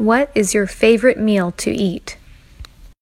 What is your favorite meal to eat?